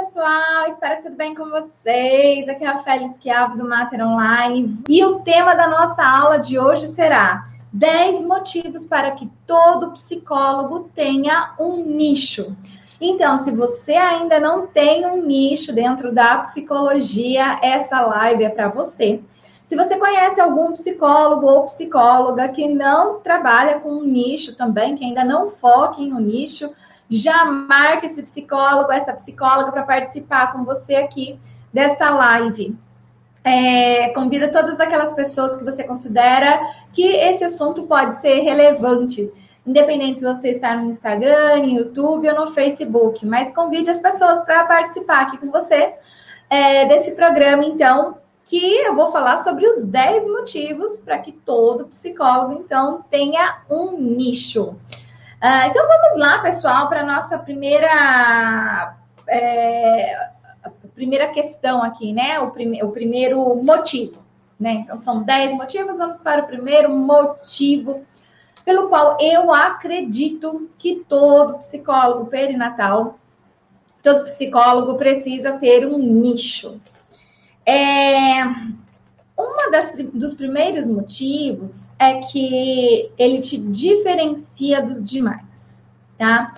pessoal, espero que tudo bem com vocês. Aqui é a Félix Chiave do Mater Online e o tema da nossa aula de hoje será 10 motivos para que todo psicólogo tenha um nicho. Então, se você ainda não tem um nicho dentro da psicologia, essa live é para você. Se você conhece algum psicólogo ou psicóloga que não trabalha com um nicho também, que ainda não foca em um nicho, já marque esse psicólogo, essa psicóloga para participar com você aqui desta live. É, convida todas aquelas pessoas que você considera que esse assunto pode ser relevante, independente se você está no Instagram, no YouTube ou no Facebook, mas convide as pessoas para participar aqui com você é, desse programa, então, que eu vou falar sobre os 10 motivos para que todo psicólogo, então, tenha um nicho. Uh, então vamos lá, pessoal, para a nossa primeira, é, primeira questão aqui, né? O, prime, o primeiro motivo. Né? Então, são 10 motivos, vamos para o primeiro motivo pelo qual eu acredito que todo psicólogo perinatal, todo psicólogo precisa ter um nicho. É, uma das, dos primeiros motivos é que ele te diferencia dos demais, tá?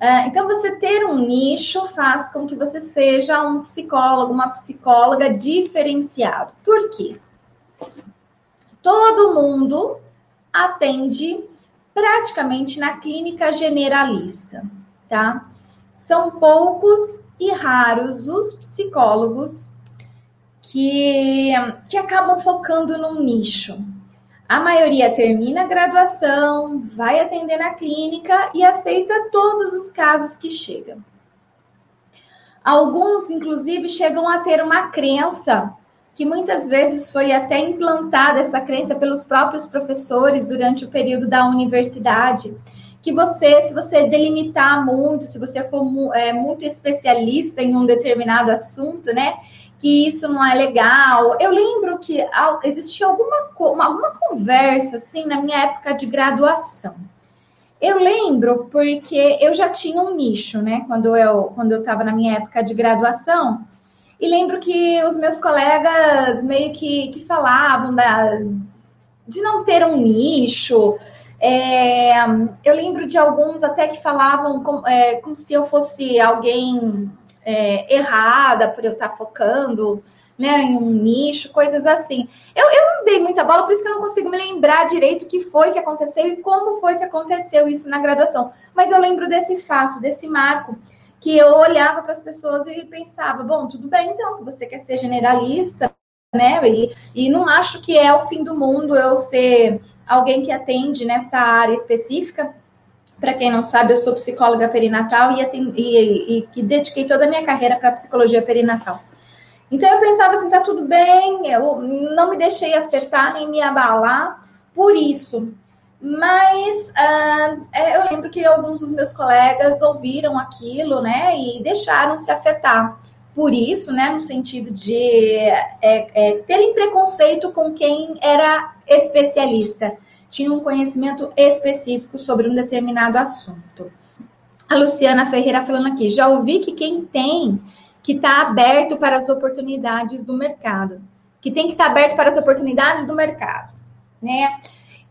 Uh, então, você ter um nicho faz com que você seja um psicólogo, uma psicóloga diferenciado. Por quê? Todo mundo atende praticamente na clínica generalista, tá? São poucos e raros os psicólogos que, que acabam focando num nicho. A maioria termina a graduação, vai atender na clínica e aceita todos os casos que chegam. Alguns, inclusive, chegam a ter uma crença que muitas vezes foi até implantada essa crença pelos próprios professores durante o período da universidade, que você, se você delimitar muito, se você for é, muito especialista em um determinado assunto, né, que isso não é legal. Eu lembro que existia alguma, alguma conversa assim na minha época de graduação. Eu lembro porque eu já tinha um nicho, né? Quando eu quando eu estava na minha época de graduação, e lembro que os meus colegas meio que, que falavam da, de não ter um nicho. É, eu lembro de alguns até que falavam com, é, como se eu fosse alguém é, errada por eu estar focando né, em um nicho, coisas assim. Eu, eu não dei muita bola, por isso que eu não consigo me lembrar direito o que foi que aconteceu e como foi que aconteceu isso na graduação. Mas eu lembro desse fato, desse marco, que eu olhava para as pessoas e pensava, bom, tudo bem então, você quer ser generalista, né? E, e não acho que é o fim do mundo eu ser alguém que atende nessa área específica. Para quem não sabe, eu sou psicóloga perinatal e, e, e, e dediquei toda a minha carreira para psicologia perinatal. Então eu pensava assim, tá tudo bem, eu não me deixei afetar nem me abalar por isso. Mas uh, eu lembro que alguns dos meus colegas ouviram aquilo, né, e deixaram se afetar por isso, né, no sentido de é, é, terem preconceito com quem era especialista tinha um conhecimento específico sobre um determinado assunto. A Luciana Ferreira falando aqui, já ouvi que quem tem que está aberto para as oportunidades do mercado, que tem que estar tá aberto para as oportunidades do mercado, né?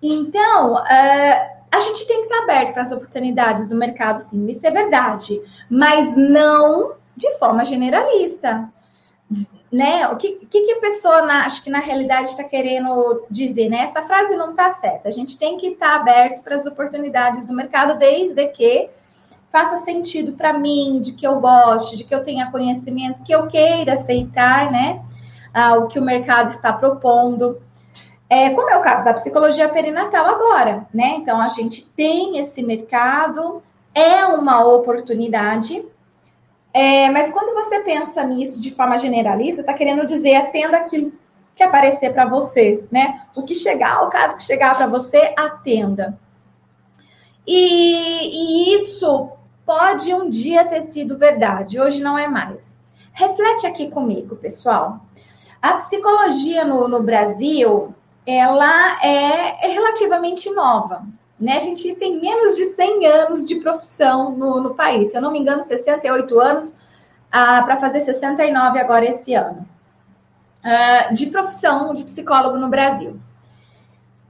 Então, uh, a gente tem que estar tá aberto para as oportunidades do mercado, sim, isso é verdade, mas não de forma generalista né? O que, que, a pessoa, na, acho que na realidade está querendo dizer, né? Essa frase não está certa. A gente tem que estar tá aberto para as oportunidades do mercado, desde que faça sentido para mim, de que eu goste, de que eu tenha conhecimento, que eu queira aceitar, né? Ah, o que o mercado está propondo. É, como é o caso da psicologia perinatal agora, né? Então a gente tem esse mercado, é uma oportunidade, é, mas quando você pensa nisso de forma generalista, está querendo dizer atenda aquilo que aparecer para você, né? O que chegar, o caso que chegar para você, atenda. E, e, isso pode um dia ter sido verdade, hoje não é mais. Reflete aqui comigo, pessoal. A psicologia no, no Brasil, ela é, é relativamente nova. Né? A gente tem menos de 100 anos de profissão no, no país. Se eu não me engano, 68 anos ah, para fazer 69 agora esse ano, ah, de profissão de psicólogo no Brasil.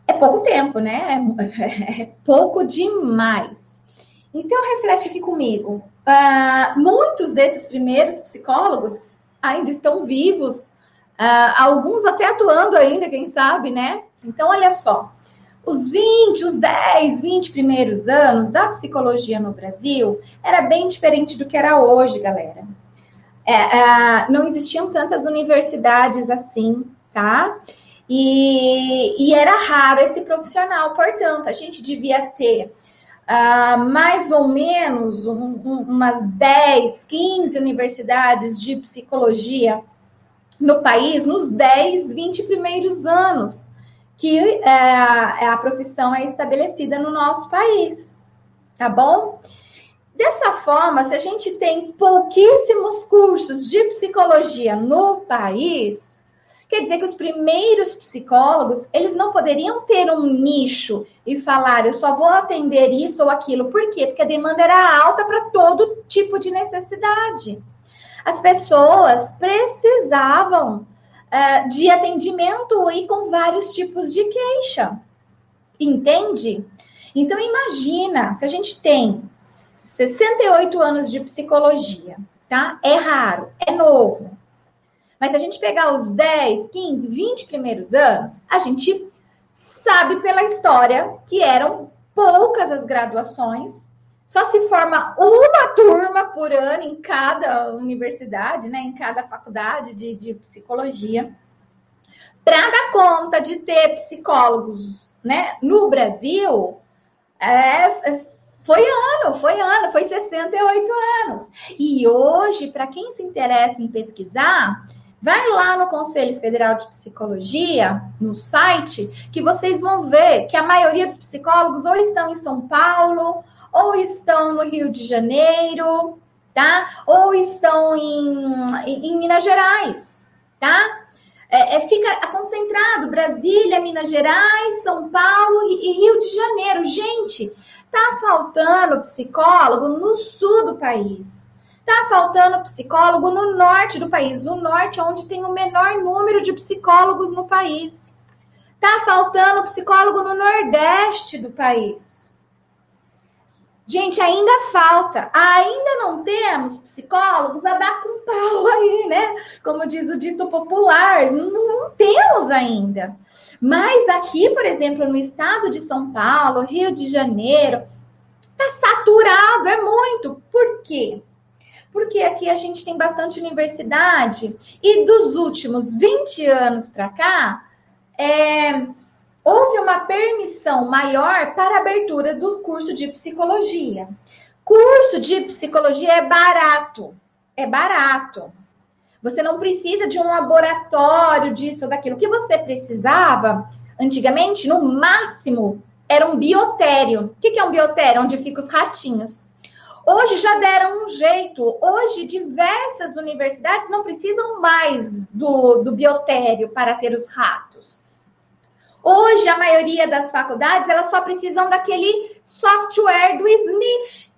É pouco tempo, né? É, é pouco demais. Então, reflete aqui comigo. Uh, muitos desses primeiros psicólogos ainda estão vivos, uh, alguns até atuando ainda, quem sabe, né? Então, olha só. Os 20, os 10, 20 primeiros anos da psicologia no Brasil era bem diferente do que era hoje, galera. É, é, não existiam tantas universidades assim, tá? E, e, era raro esse profissional, portanto, a gente devia ter uh, mais ou menos um, um, umas 10, 15 universidades de psicologia no país nos 10, 20 primeiros anos que é, a profissão é estabelecida no nosso país, tá bom? Dessa forma, se a gente tem pouquíssimos cursos de psicologia no país, quer dizer que os primeiros psicólogos, eles não poderiam ter um nicho e falar, eu só vou atender isso ou aquilo. Por quê? Porque a demanda era alta para todo tipo de necessidade. As pessoas precisavam uh, de atendimento e com vários tipos de queixa. Entende? Então, imagina, se a gente tem 68 anos de psicologia, tá? É raro, é novo. Mas se a gente pegar os 10, 15, 20 primeiros anos, a gente sabe pela história que eram poucas as graduações, só se forma uma turma por ano em cada universidade, né, em cada faculdade de, de psicologia. Para dar conta de ter psicólogos né, no Brasil, é, foi ano, foi ano, foi 68 anos. E hoje, para quem se interessa em pesquisar, Vai lá no Conselho Federal de Psicologia, no site, que vocês vão ver que a maioria dos psicólogos ou estão em São Paulo, ou estão no Rio de Janeiro, tá? Ou estão em, em, Minas Gerais, tá? É, é, fica concentrado Brasília, Minas Gerais, São Paulo e Rio de Janeiro. Gente, tá faltando psicólogo no sul do país. Tá faltando psicólogo no norte do país. O norte é onde tem o menor número de psicólogos no país. Tá faltando psicólogo no nordeste do país. Gente, ainda falta. Ainda não temos psicólogos a dar com pau aí, né? Como diz o dito popular. Não, não temos ainda. Mas aqui, por exemplo, no estado de São Paulo, Rio de Janeiro, tá saturado, é muito. Por quê? Porque aqui a gente tem bastante universidade e dos últimos 20 anos para cá, é, houve uma permissão maior para a abertura do curso de psicologia. Curso de psicologia é barato, é barato. Você não precisa de um laboratório disso ou daquilo. O que você precisava, antigamente, no máximo, era um biotério. O que é um biotério? Onde ficam os ratinhos. Hoje já deram um jeito. Hoje, diversas universidades não precisam mais do, do biotério para ter os ratos. Hoje, a maioria das faculdades, elas só precisam daquele software do Sniff,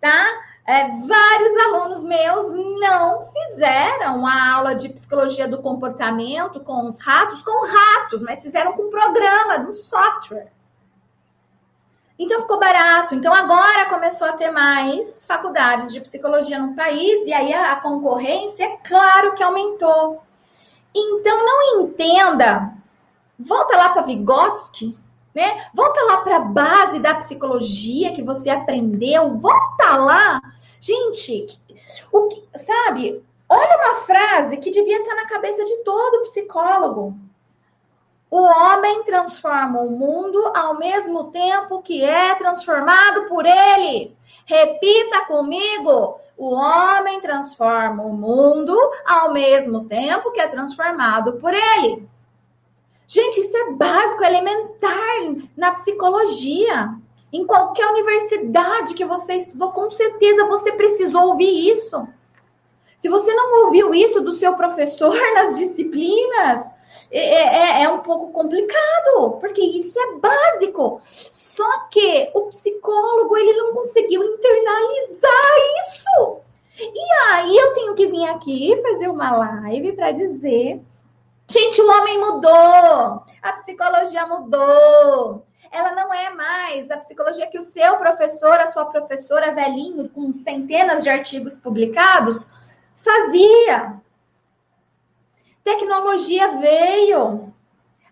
tá? É, vários alunos meus não fizeram a aula de psicologia do comportamento com os ratos, com ratos, mas fizeram com um programa, um software. Então ficou barato. Então agora começou a ter mais faculdades de psicologia no país e aí a, concorrência, é claro que aumentou. Então não entenda. Volta lá para Vygotsky, né? Volta lá para a base da psicologia que você aprendeu. Volta lá. Gente, o que, sabe? Olha uma frase que devia estar na cabeça de todo psicólogo. O homem transforma o mundo ao mesmo tempo que é transformado por ele. Repita comigo: o homem transforma o mundo ao mesmo tempo que é transformado por ele. Gente, isso é básico, elementar na psicologia. Em qualquer universidade que você estudou, com certeza você precisou ouvir isso. Se você não ouviu isso do seu professor nas disciplinas, é, é, é, é, um pouco complicado, porque isso é básico. Só que o psicólogo ele não conseguiu internalizar isso. E aí vim aqui fazer uma live para dizer: gente, o homem mudou, a psicologia mudou. Ela não é mais a psicologia que o seu professor, a sua professora velhinho, com centenas de artigos publicados, fazia. Tecnologia veio,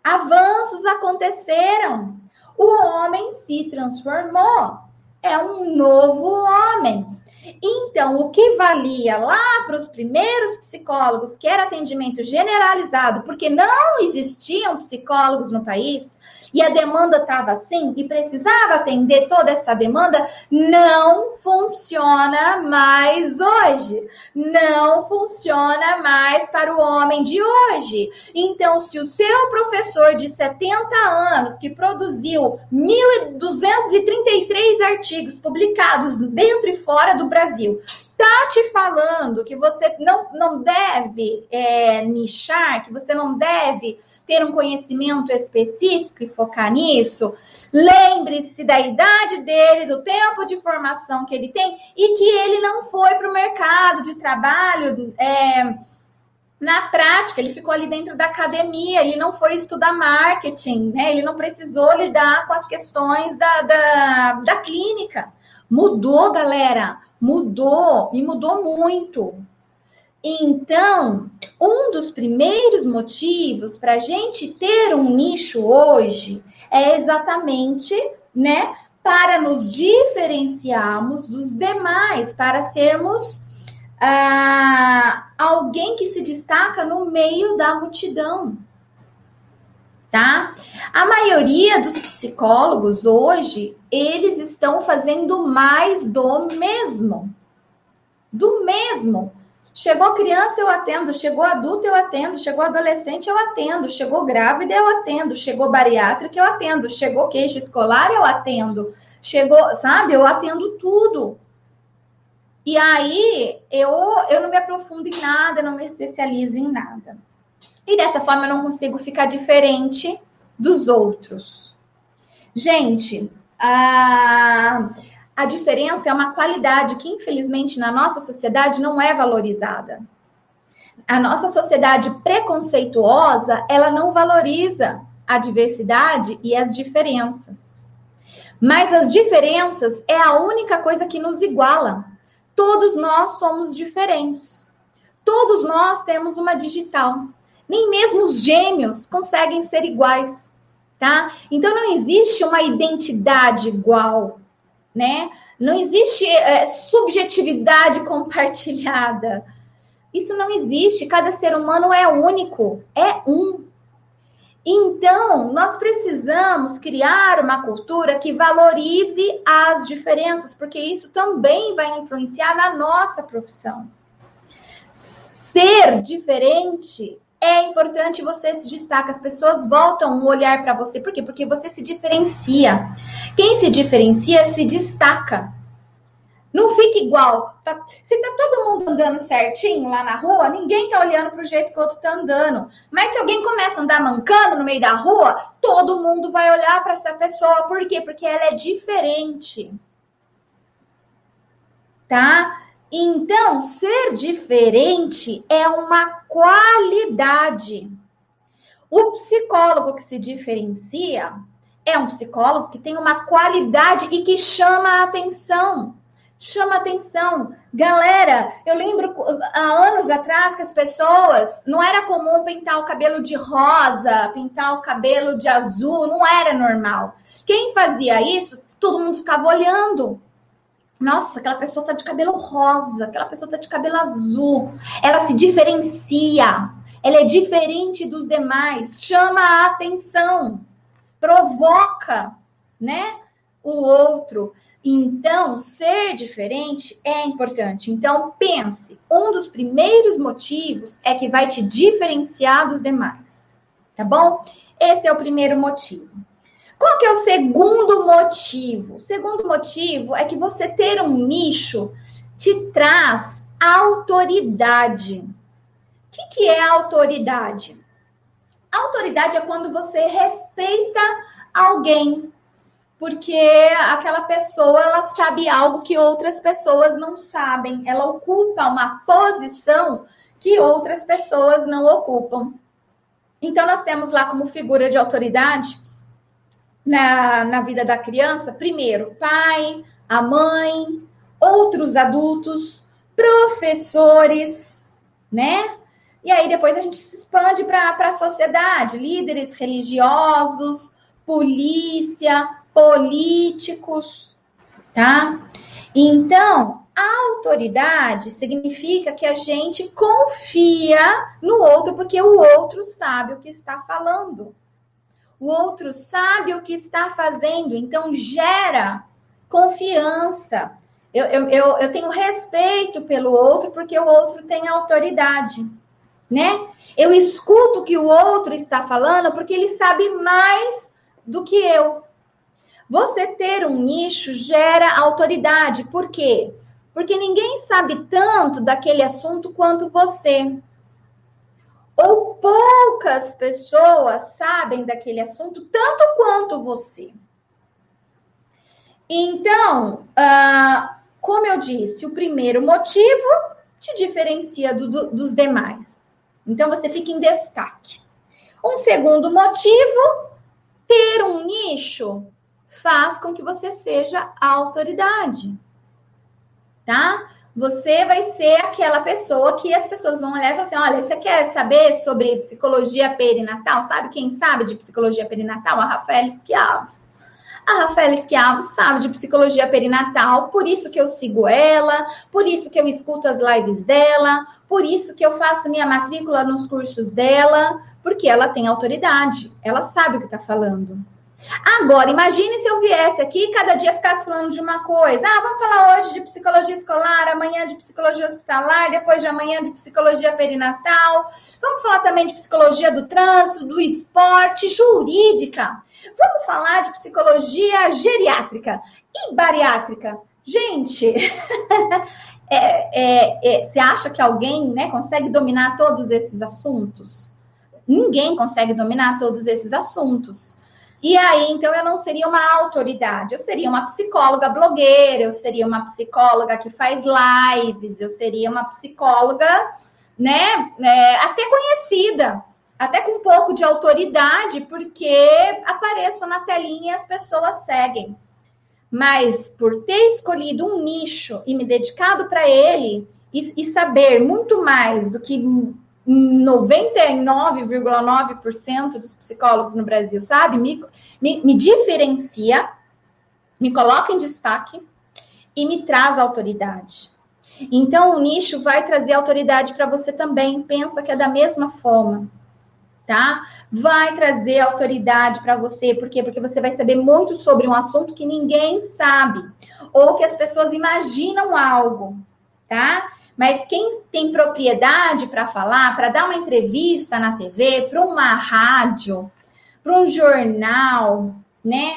avanços aconteceram, o homem se transformou, é um novo homem. Então, o que valia lá para os primeiros psicólogos, que era atendimento generalizado, porque não existiam psicólogos no país, e a demanda estava assim, e precisava atender toda essa demanda, não funciona mais hoje. Não funciona mais para o homem de hoje. Então, se o seu professor de 70 anos, que produziu 1.233 artigos publicados dentro e fora do Brasil, tá te falando que você não, não deve é, nichar, que você não deve ter um conhecimento específico e focar nisso, lembre-se da idade dele, do tempo de formação que ele tem e que ele não foi para o mercado de trabalho. É, na prática, ele ficou ali dentro da academia, ele não foi estudar marketing, né? Ele não precisou lidar com as questões da, da, da clínica. Mudou, galera mudou e mudou muito. Então, um dos primeiros motivos para a gente ter um nicho hoje é exatamente, né, para nos diferenciarmos dos demais, para sermos ah, alguém que se destaca no meio da multidão tá? A maioria dos psicólogos hoje, eles estão fazendo mais do mesmo. Do mesmo. Chegou criança, eu atendo. Chegou adulto, eu atendo. Chegou adolescente, eu atendo. Chegou grávida, eu atendo. Chegou bariátrica, eu atendo. Chegou queixo escolar, eu atendo. Chegou, sabe? Eu atendo tudo. E aí, eu, eu não me aprofundo em nada, não me especializo em nada. E dessa forma eu não consigo ficar diferente dos outros. Gente, a, a diferença é uma qualidade que, infelizmente, na nossa sociedade não é valorizada. A nossa sociedade preconceituosa, ela não valoriza a diversidade e as diferenças. Mas as diferenças é a única coisa que nos iguala. Todos nós somos diferentes. Todos nós temos uma digital. Nem mesmo os gêmeos conseguem ser iguais, tá? Então não existe uma identidade igual, né? Não existe é, subjetividade compartilhada. Isso não existe. Cada ser humano é único, é um. Então, nós precisamos criar uma cultura que valorize as diferenças, porque isso também vai influenciar na nossa profissão. Ser diferente é importante você se destaca, as pessoas voltam o olhar para você. Por quê? Porque você se diferencia. Quem se diferencia se destaca. Não fica igual. Tá, se tá todo mundo andando certinho lá na rua, ninguém tá olhando pro jeito que o outro tá andando. Mas se alguém começa a andar mancando no meio da rua, todo mundo vai olhar para essa pessoa. Por quê? Porque ela é diferente. Tá? Então, ser diferente é uma qualidade. O psicólogo que se diferencia é um psicólogo que tem uma qualidade e que chama a atenção. Chama a atenção. Galera, eu lembro há anos atrás que as pessoas não era comum pintar o cabelo de rosa, pintar o cabelo de azul, não era normal. Quem fazia isso, todo mundo ficava olhando. Nossa, aquela pessoa tá de cabelo rosa, aquela pessoa tá de cabelo azul. Ela se diferencia. Ela é diferente dos demais, chama a atenção, provoca, né, o outro. Então, ser diferente é importante. Então, pense, um dos primeiros motivos é que vai te diferenciar dos demais. Tá bom? Esse é o primeiro motivo. Qual que é o segundo motivo? O segundo motivo é que você ter um nicho te traz autoridade. O que, que é autoridade? Autoridade é quando você respeita alguém, porque aquela pessoa ela sabe algo que outras pessoas não sabem, ela ocupa uma posição que outras pessoas não ocupam. Então, nós temos lá como figura de autoridade na, na vida da criança, primeiro, pai, a mãe, outros adultos, professores, né? E aí depois a gente se expande para a sociedade, líderes religiosos, polícia, políticos, tá? Então, a autoridade significa que a gente confia no outro porque o outro sabe o que está falando. O outro sabe o que está fazendo, então gera confiança. Eu, eu, eu, eu tenho respeito pelo outro porque o outro tem autoridade, né? Eu escuto o que o outro está falando porque ele sabe mais do que eu. Você ter um nicho gera autoridade. Por quê? Porque ninguém sabe tanto daquele assunto quanto você. Ou poucas pessoas sabem daquele assunto tanto quanto você. Então, uh, como eu disse, o primeiro motivo te diferencia do, do, dos demais. Então, você fica em destaque. Um segundo motivo, ter um nicho faz com que você seja autoridade tá? Você vai ser aquela pessoa que as pessoas vão olhar e falar assim: olha, você quer saber sobre psicologia perinatal? Sabe quem sabe de psicologia perinatal? A Rafaela Schiavo. A Rafaela Schiavo sabe de psicologia perinatal, por isso que eu sigo ela, por isso que eu escuto as lives dela, por isso que eu faço minha matrícula nos cursos dela, porque ela tem autoridade, ela sabe o que está falando. Agora, imagine se eu viesse aqui e cada dia ficasse falando de uma coisa. Ah, vamos falar hoje de psicologia escolar, amanhã de psicologia hospitalar, depois de amanhã de psicologia perinatal. Vamos falar também de psicologia do trânsito, do esporte, jurídica. Vamos falar de psicologia geriátrica e bariátrica. Gente, é, é, é, você acha que alguém né, consegue dominar todos esses assuntos? Ninguém consegue dominar todos esses assuntos. E aí, então, eu não seria uma autoridade, eu seria uma psicóloga blogueira, eu seria uma psicóloga que faz lives, eu seria uma psicóloga, né, é, até conhecida, até com um pouco de autoridade, porque apareço na telinha e as pessoas seguem. Mas por ter escolhido um nicho e me dedicado para ele, e, e saber muito mais do que 99,9% dos psicólogos no Brasil, sabe? Me, me, me, diferencia, me coloca em destaque e me traz autoridade. Então, o nicho vai trazer autoridade para você também. Pensa que é da mesma forma, tá? Vai trazer autoridade para você. Por quê? Porque você vai saber muito sobre um assunto que ninguém sabe. Ou que as pessoas imaginam algo, tá? Mas quem tem propriedade para falar, para dar uma entrevista na TV, para uma rádio, para um jornal, né?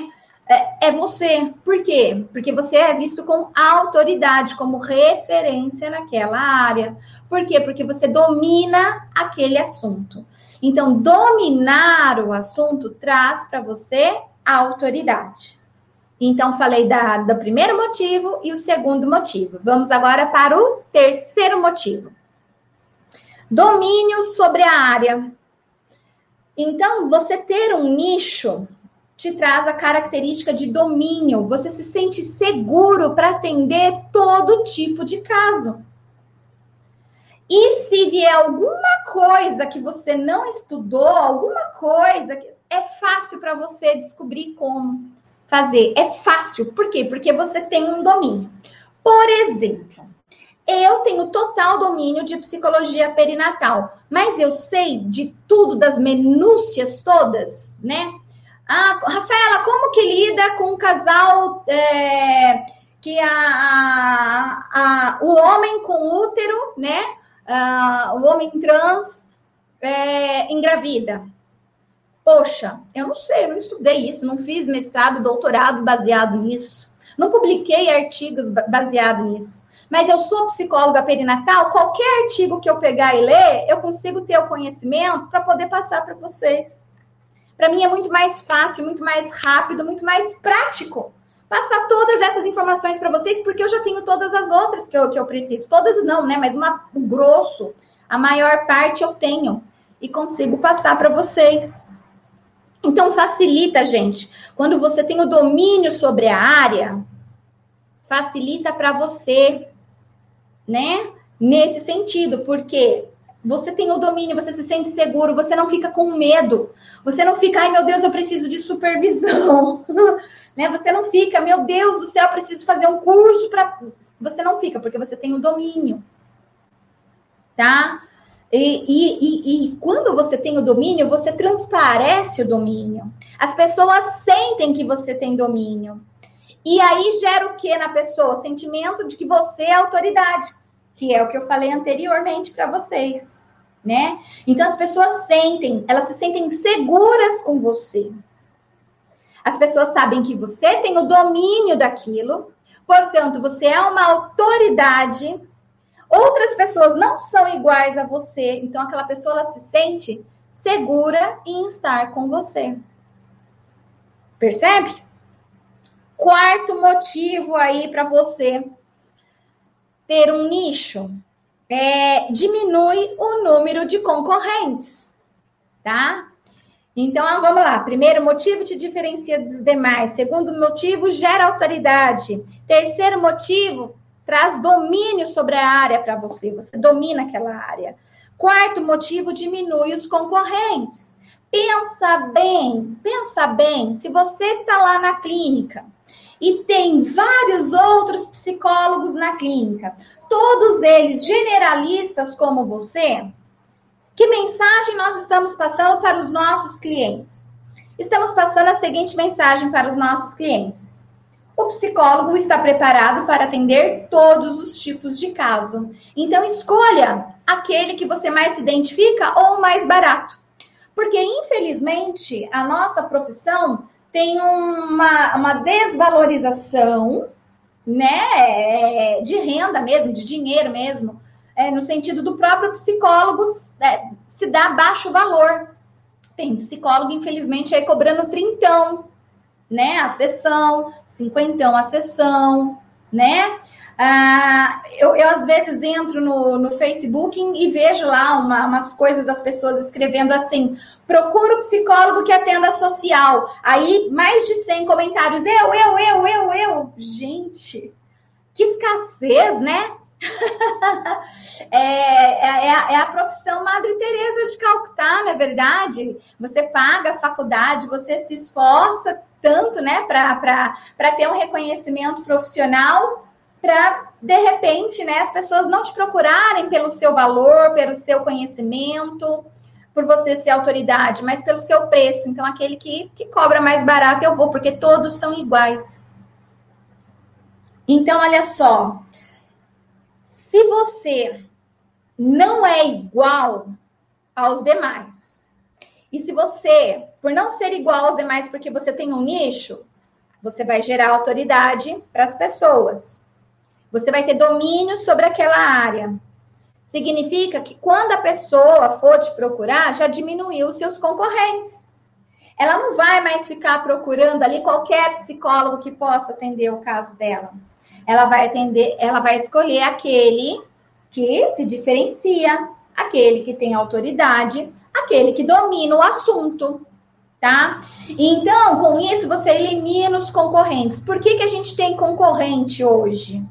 É, é você. Por quê? Porque você é visto com autoridade, como referência naquela área. Por quê? Porque você domina aquele assunto. Então, dominar o assunto traz para você autoridade. Então, falei da, do primeiro motivo e o segundo motivo. Vamos agora para o terceiro motivo. Domínio sobre a área. Então, você ter um nicho te traz a característica de domínio. Você se sente seguro para atender todo tipo de caso. E se vier alguma coisa que você não estudou, alguma coisa é fácil para você descobrir como fazer. É fácil. Por quê? Porque você tem um domínio. Por exemplo, eu tenho total domínio de psicologia perinatal, mas eu sei de tudo, das minúcias todas, né? Ah, Rafaela, como que lida com um casal é, que a, a, a, o homem com útero, né? Ah, o homem trans é, engravida? Poxa, eu não sei, eu não estudei isso, não fiz mestrado, doutorado baseado nisso, não publiquei artigos baseado nisso. Mas eu sou psicóloga perinatal, qualquer artigo que eu pegar e ler, eu consigo ter o conhecimento para poder passar para vocês. Para mim é muito mais fácil, muito mais rápido, muito mais prático passar todas essas informações para vocês, porque eu já tenho todas as outras que eu, que eu preciso. Todas não, né? Mas uma, o grosso, a maior parte eu tenho e consigo passar para vocês. Então, facilita, gente. Quando você tem o domínio sobre a área, facilita para você, né? Nesse sentido, porque você tem o domínio, você se sente seguro, você não fica com medo, você não fica, ai meu Deus, eu preciso de supervisão, né? Você não fica, meu Deus do céu, eu preciso fazer um curso para. Você não fica, porque você tem o domínio, tá? E, e, e, e, quando você tem o domínio, você transparece o domínio. As pessoas sentem que você tem domínio. E aí gera o que na pessoa? O sentimento de que você é autoridade, que é o que eu falei anteriormente para vocês, né? Então as pessoas sentem, elas se sentem seguras com você. As pessoas sabem que você tem o domínio daquilo, portanto, você é uma autoridade Outras pessoas não são iguais a você, então aquela pessoa ela se sente segura em estar com você. Percebe? Quarto motivo aí para você ter um nicho é diminui o número de concorrentes, tá? Então, vamos lá. Primeiro motivo te diferencia dos demais. Segundo motivo, gera autoridade. Terceiro motivo, traz domínio sobre a área para você, você domina aquela área. Quarto motivo, diminui os concorrentes. Pensa bem, pensa bem, se você está lá na clínica e tem vários outros psicólogos na clínica, todos eles generalistas como você, que mensagem nós estamos passando para os nossos clientes? Estamos passando a seguinte mensagem para os nossos clientes o psicólogo está preparado para atender todos os tipos de caso. Então, escolha aquele que você mais se identifica ou o mais barato. Porque, infelizmente, a nossa profissão tem uma, uma desvalorização né, de renda mesmo, de dinheiro mesmo, é, no sentido do próprio psicólogo é, se dá baixo valor. Tem psicólogo, infelizmente, aí cobrando trintão, né? A sessão, cinquentão a sessão, né? Ah, eu, eu, às vezes entro no, no Facebook e vejo lá uma, umas coisas das pessoas escrevendo assim: procura o psicólogo que atenda social. Aí, mais de 100 comentários: eu, eu, eu, eu, eu. Gente, que escassez, né? É, é, é, a, é, a, profissão Madre Teresa de Calcutá, não é verdade? Você paga a faculdade, você se esforça tanto, né, para ter um reconhecimento profissional, para de repente, né, as pessoas não te procurarem pelo seu valor, pelo seu conhecimento, por você ser autoridade, mas pelo seu preço. Então, aquele que, que cobra mais barato, eu vou, porque todos são iguais. Então, olha só. Se você não é igual aos demais, e se você por não ser igual aos demais porque você tem um nicho, você vai gerar autoridade para as pessoas. Você vai ter domínio sobre aquela área. Significa que quando a pessoa for te procurar, já diminuiu os seus concorrentes. Ela não vai mais ficar procurando ali qualquer psicólogo que possa atender o caso dela. Ela vai atender, ela vai escolher aquele que se diferencia, aquele que tem autoridade, aquele que domina o assunto tá? Então, com isso, você elimina os concorrentes. Por que, que a gente tem concorrente hoje?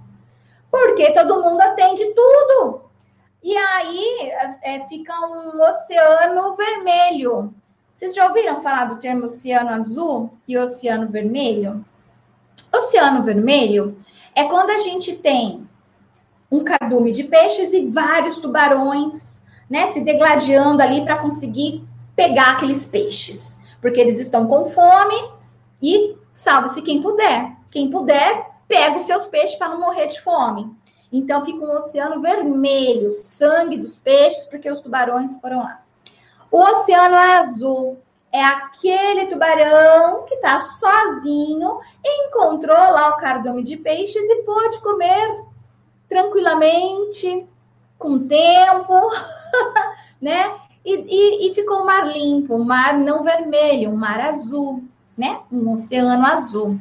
Porque todo mundo atende tudo. E aí é, fica um oceano vermelho. Vocês já ouviram falar do termo oceano azul e oceano vermelho? Oceano vermelho é quando a gente tem um cardume de peixes e vários tubarões, né, se degladiando ali para conseguir pegar aqueles peixes porque eles estão com fome e salve-se quem puder. Quem puder, pega os seus peixes para não morrer de fome. Então fica um oceano vermelho, sangue dos peixes, porque os tubarões foram lá. O oceano azul é aquele tubarão que está sozinho, encontrou lá o cardume de peixes e pode comer tranquilamente, com tempo, né? E, e, e ficou um mar limpo, um mar não vermelho, um mar azul, né? Um oceano azul.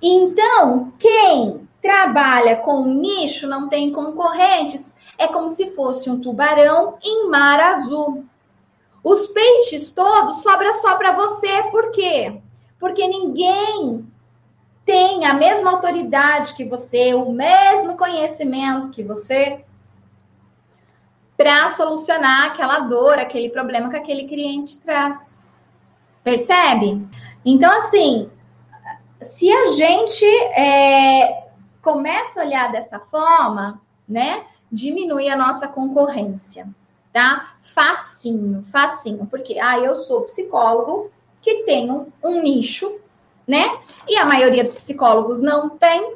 Então, quem trabalha com nicho, não tem concorrentes, é como se fosse um tubarão em mar azul. Os peixes todos sobra só para você, por quê? Porque ninguém tem a mesma autoridade que você, o mesmo conhecimento que você para solucionar aquela dor, aquele problema que aquele cliente traz. Percebe? Então, assim, se a gente é, começa a olhar dessa forma, né, diminui a nossa concorrência, tá? Facinho, facinho, porque ah, eu sou psicólogo que tenho um nicho, né? E a maioria dos psicólogos não tem,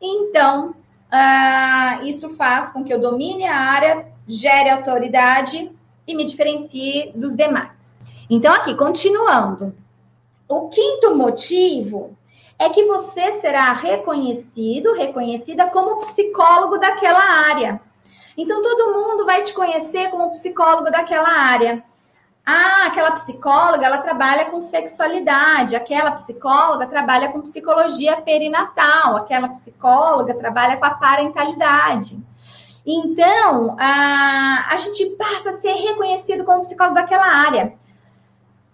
então ah, isso faz com que eu domine a área, gere autoridade e me diferencie dos demais. Então, aqui, continuando. O quinto motivo é que você será reconhecido, reconhecida como psicólogo daquela área. Então, todo mundo vai te conhecer como psicólogo daquela área. Ah, aquela psicóloga, ela trabalha com sexualidade, aquela psicóloga trabalha com psicologia perinatal, aquela psicóloga trabalha com a parentalidade. Então, a, a gente passa a ser reconhecido como psicólogo daquela área.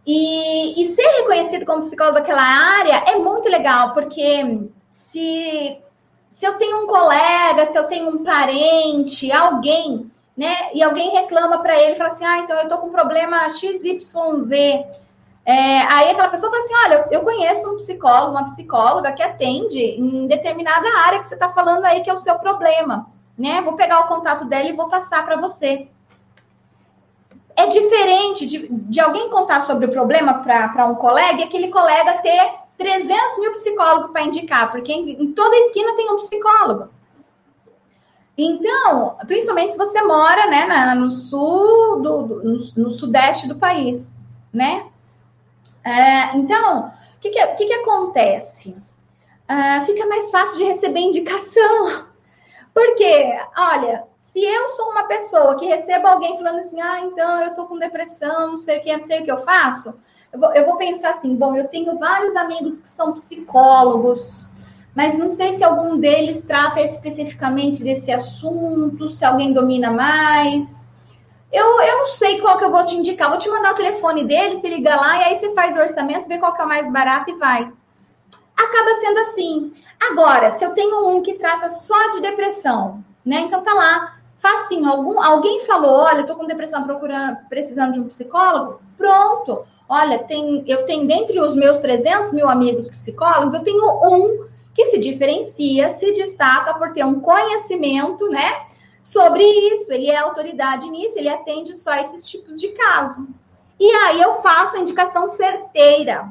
E, e ser reconhecido como psicólogo daquela área é muito legal, porque se, se eu tenho um colega, se eu tenho um parente, alguém, né, e alguém reclama para ele, fala assim, ah, então eu tô com problema XYZ, é, aí aquela pessoa fala assim: olha, eu conheço um psicólogo, uma psicóloga que atende em determinada área que você está falando aí que é o seu problema, né? Vou pegar o contato dela e vou passar para você. É diferente de, de alguém contar sobre o problema para um colega e aquele colega ter 300 mil psicólogos para indicar, porque em, em, toda esquina tem um psicólogo. Então, principalmente se você mora né, na, no sul, do, do no, no, sudeste do país, né? É, então, o que, que, que, que acontece? Uh, fica mais fácil de receber indicação. Olha, se eu sou uma pessoa que recebo alguém falando assim, ah, então eu tô com depressão, não sei o que, não sei o que eu faço, eu vou, eu vou pensar assim, bom, eu tenho vários amigos que são psicólogos, mas não sei se algum deles trata especificamente desse assunto, se alguém domina mais. Eu, eu não sei qual que eu vou te indicar. Vou te mandar o telefone dele, você liga lá e aí você faz o orçamento, vê qual que é o mais barato e vai. Acaba sendo assim. Agora, se eu tenho um que trata só de depressão, né? Então tá lá, facinho. Algum, alguém falou, olha, tô com depressão, procurando, precisando de um psicólogo. Pronto. Olha, tem, eu tenho dentre os meus 300 mil amigos psicólogos, eu tenho um que se diferencia, se destaca por ter um conhecimento, né? Sobre isso, ele é autoridade nisso, ele atende só esses tipos de caso. E aí eu faço a indicação certeira.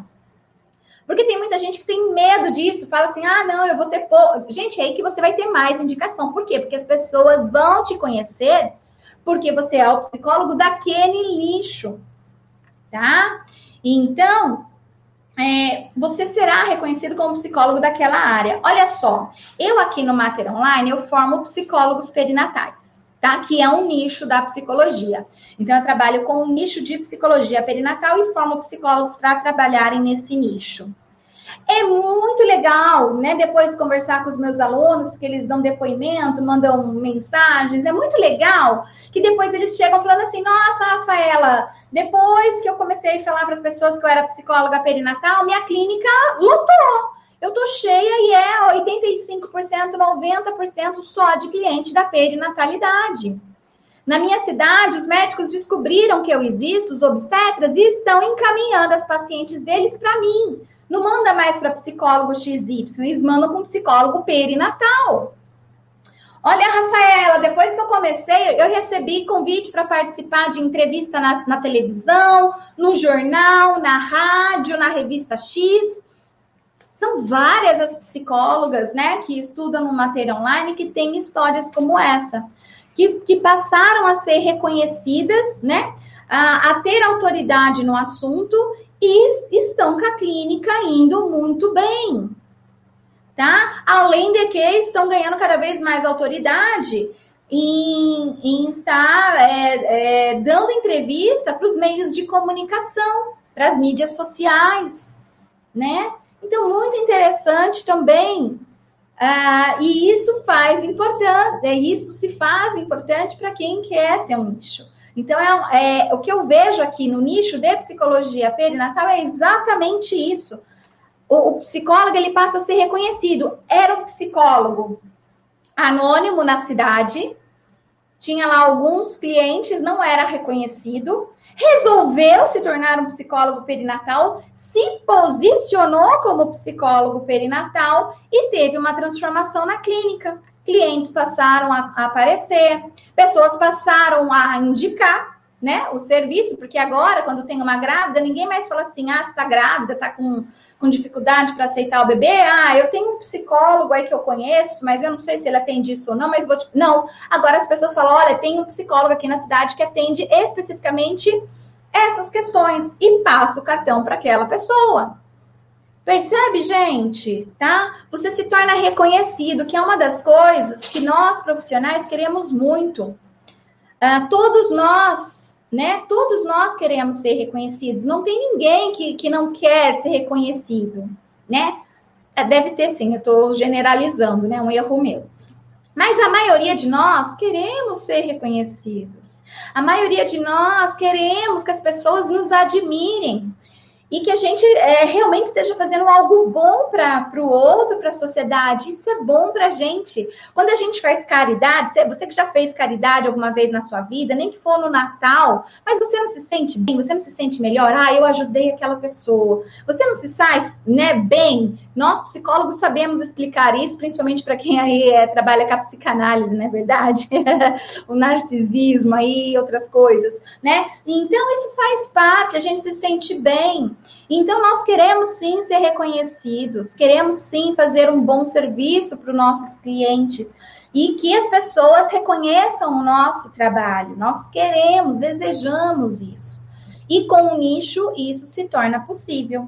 Porque tem muita gente que tem medo disso, fala assim: ah, não, eu vou ter pouco. Gente, é aí que você vai ter mais indicação. Por quê? Porque as pessoas vão te conhecer porque você é o psicólogo daquele lixo, tá? Então, é, você será reconhecido como psicólogo daquela área. Olha só, eu aqui no Mater Online, eu formo psicólogos perinatais, tá? Que é um nicho da psicologia. Então, eu trabalho com um nicho de psicologia perinatal e formo psicólogos para trabalharem nesse nicho. É muito legal, né? Depois conversar com os meus alunos, porque eles dão depoimento, mandam mensagens. É muito legal que depois eles chegam falando assim: Nossa, Rafaela, depois que eu comecei a falar para as pessoas que eu era psicóloga perinatal, minha clínica lotou. Eu tô cheia e é 85%, 90% só de cliente da perinatalidade. Na minha cidade, os médicos descobriram que eu existo, os obstetras, e estão encaminhando as pacientes deles para mim não manda mais para psicólogo XY, eles mandam para um psicólogo perinatal. Olha, Rafaela, depois que eu comecei, eu recebi convite para participar de entrevista na, na, televisão, no jornal, na rádio, na revista X. São várias as psicólogas, né, que estudam no Matéria Online que têm histórias como essa, que, que passaram a ser reconhecidas, né, a, a ter autoridade no assunto e estão com a clínica indo muito bem. Tá? Além de que estão ganhando cada vez mais autoridade em, em estar é, é, dando entrevista para os meios de comunicação, para as mídias sociais, né? Então, muito interessante também. Uh, e isso faz importante, é, isso se faz importante para quem quer ter um nicho. Então, é, é, o que eu vejo aqui no nicho de psicologia perinatal é exatamente isso. O, o psicólogo ele passa a ser reconhecido. Era um psicólogo anônimo na cidade, tinha lá alguns clientes, não era reconhecido, resolveu se tornar um psicólogo perinatal, se posicionou como psicólogo perinatal e teve uma transformação na clínica. Clientes passaram a, aparecer, pessoas passaram a indicar né, o serviço, porque agora, quando tem uma grávida, ninguém mais fala assim, ah, você está grávida, está com, com dificuldade para aceitar o bebê, ah, eu tenho um psicólogo aí que eu conheço, mas eu não sei se ele atende isso ou não, mas vou te... Não, agora as pessoas falam, olha, tem um psicólogo aqui na cidade que atende especificamente essas questões e passa o cartão para aquela pessoa. Percebe, gente? Tá? Você se torna reconhecido, que é uma das coisas que nós profissionais queremos muito. Uh, todos nós né? Todos nós queremos ser reconhecidos. Não tem ninguém que, que não quer ser reconhecido, né? É, deve ter sim, eu estou generalizando, né? Um erro meu. Mas a maioria de nós queremos ser reconhecidos. A maioria de nós queremos que as pessoas nos admirem e que a gente é, realmente esteja fazendo algo bom para o outro, para a sociedade. Isso é bom para a gente. Quando a gente faz caridade, você que já fez caridade alguma vez na sua vida, nem que for no Natal, mas você não se sente bem, você não se sente melhor. Ah, eu ajudei aquela pessoa. Você não se sai né, bem. Nós, psicólogos, sabemos explicar isso, principalmente para quem aí é, trabalha com a psicanálise, não é verdade? o narcisismo aí, outras coisas, né? Então, isso faz parte, a gente se sente bem. Então, nós queremos sim ser reconhecidos, queremos sim fazer um bom serviço para os nossos clientes e que as pessoas reconheçam o nosso trabalho. Nós queremos, desejamos isso. E com o nicho, isso se torna possível,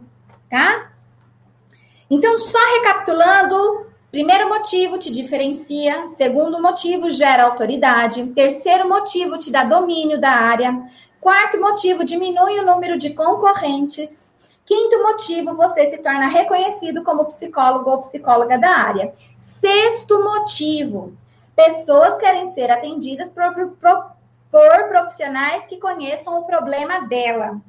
tá? Então, só recapitulando, primeiro motivo te diferencia, segundo motivo gera autoridade, terceiro motivo te dá domínio da área, Quarto motivo, diminui o número de concorrentes. Quinto motivo, você se torna reconhecido como psicólogo ou psicóloga da área. Sexto motivo, pessoas querem ser atendidas por, por, por profissionais que conheçam o problema dela.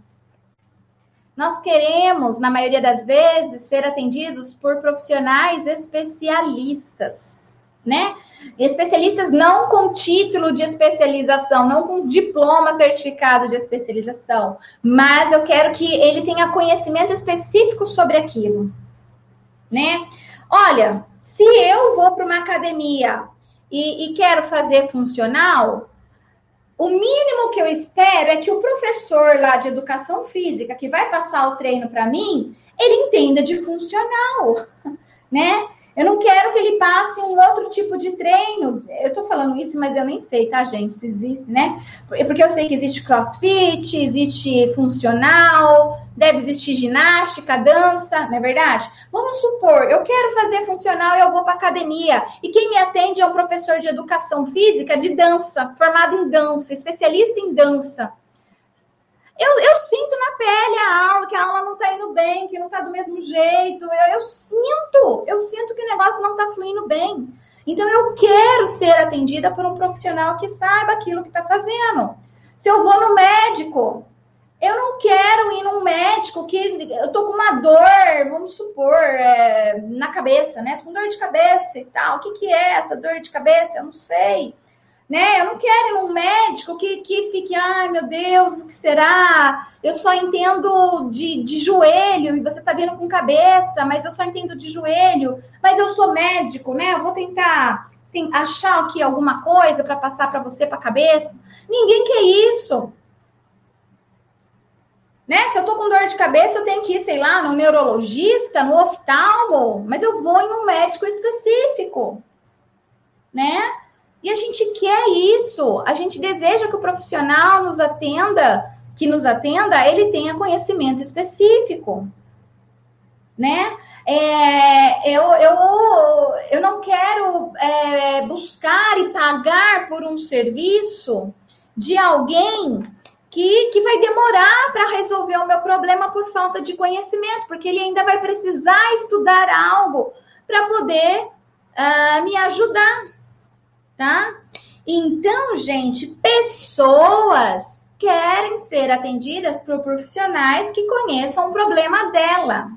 Nós queremos, na maioria das vezes, ser atendidos por profissionais especialistas, né? Especialistas não com título de especialização, não com diploma certificado de especialização, mas eu quero que ele tenha conhecimento específico sobre aquilo, né? Olha, se eu vou para uma academia e, e quero fazer funcional, o mínimo que eu espero é que o professor lá de educação física que vai passar o treino para mim, ele entenda de funcional, né? Eu não quero que ele passe um outro tipo de treino. Eu tô falando isso, mas eu nem sei, tá, gente? Se existe, né? Porque eu sei que existe crossfit, existe funcional, deve existir ginástica, dança, não é verdade? Vamos supor, eu quero fazer funcional e eu vou para academia. E quem me atende é um professor de educação física de dança, formado em dança, especialista em dança. Eu, eu, sinto na pele a aula, que a aula não está indo bem, que não está do mesmo jeito. Eu, eu, sinto, eu sinto que o negócio não está fluindo bem. Então, eu quero ser atendida por um profissional que saiba aquilo que está fazendo. Se eu vou no médico, eu não quero ir num médico que eu tô com uma dor, vamos supor, é, na cabeça, né? Tô com dor de cabeça e tal. O que, que é essa dor de cabeça? Eu não sei né? Eu não quero num médico que, que fique, ai meu Deus, o que será? Eu só entendo de, de joelho e você tá vindo com cabeça, mas eu só entendo de joelho, mas eu sou médico, né? Eu vou tentar tem, achar aqui alguma coisa para passar para você para a cabeça. Ninguém quer isso. Né? Se eu tô com dor de cabeça, eu tenho que ir, sei lá, no neurologista, no oftalmo, mas eu vou em um médico específico, né? E a gente quer isso. A gente deseja que o profissional nos atenda, que nos atenda, ele tenha conhecimento específico. né? É, eu, eu, eu não quero é, buscar e pagar por um serviço de alguém que, que vai demorar para resolver o meu problema por falta de conhecimento, porque ele ainda vai precisar estudar algo para poder uh, me ajudar, tá? Então, gente, pessoas querem ser atendidas por profissionais que conheçam o problema dela.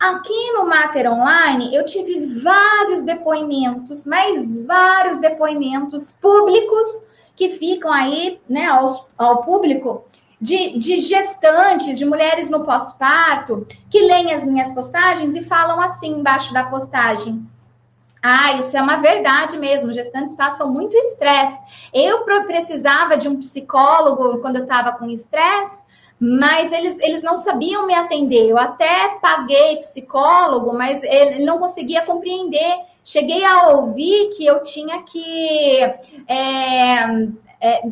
Aqui no Mater Online, eu tive vários depoimentos, mas vários depoimentos públicos que ficam aí, né, ao, ao público, de, de gestantes, de mulheres no pós-parto, que leem as minhas postagens e falam assim embaixo da postagem. Ah, isso é uma verdade mesmo. Gestantes passam muito estresse. Eu precisava de um psicólogo quando eu estava com estresse, mas eles, eles não sabiam me atender. Eu até paguei psicólogo, mas ele não conseguia compreender cheguei a ouvir que eu tinha que é, é,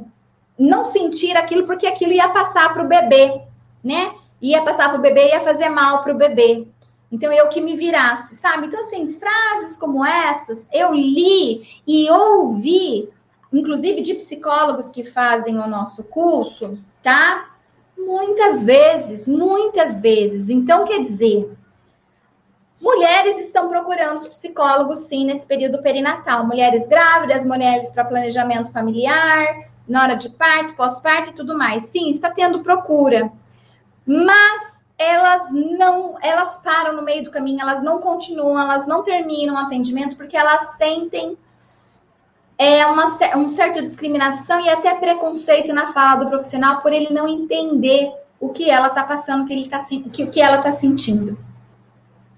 não sentir aquilo porque aquilo ia passar para o bebê, né? Ia passar para o bebê, ia fazer mal para o bebê. Então eu que me virasse, sabe? Então assim, frases como essas eu li e ouvi, inclusive de psicólogos que fazem o nosso curso, tá? Muitas vezes, muitas vezes. Então quer dizer, Mulheres estão procurando os psicólogos, sim, nesse período perinatal. Mulheres grávidas, mulheres para planejamento familiar, na hora de parto, pós-parto e tudo mais. Sim, está tendo procura. Mas elas não, elas param no meio do caminho, elas não continuam, elas não terminam o atendimento porque elas sentem é uma um certa discriminação e até preconceito na fala do profissional por ele não entender o que ela está passando, o que ele tá, que, o que ela está sentindo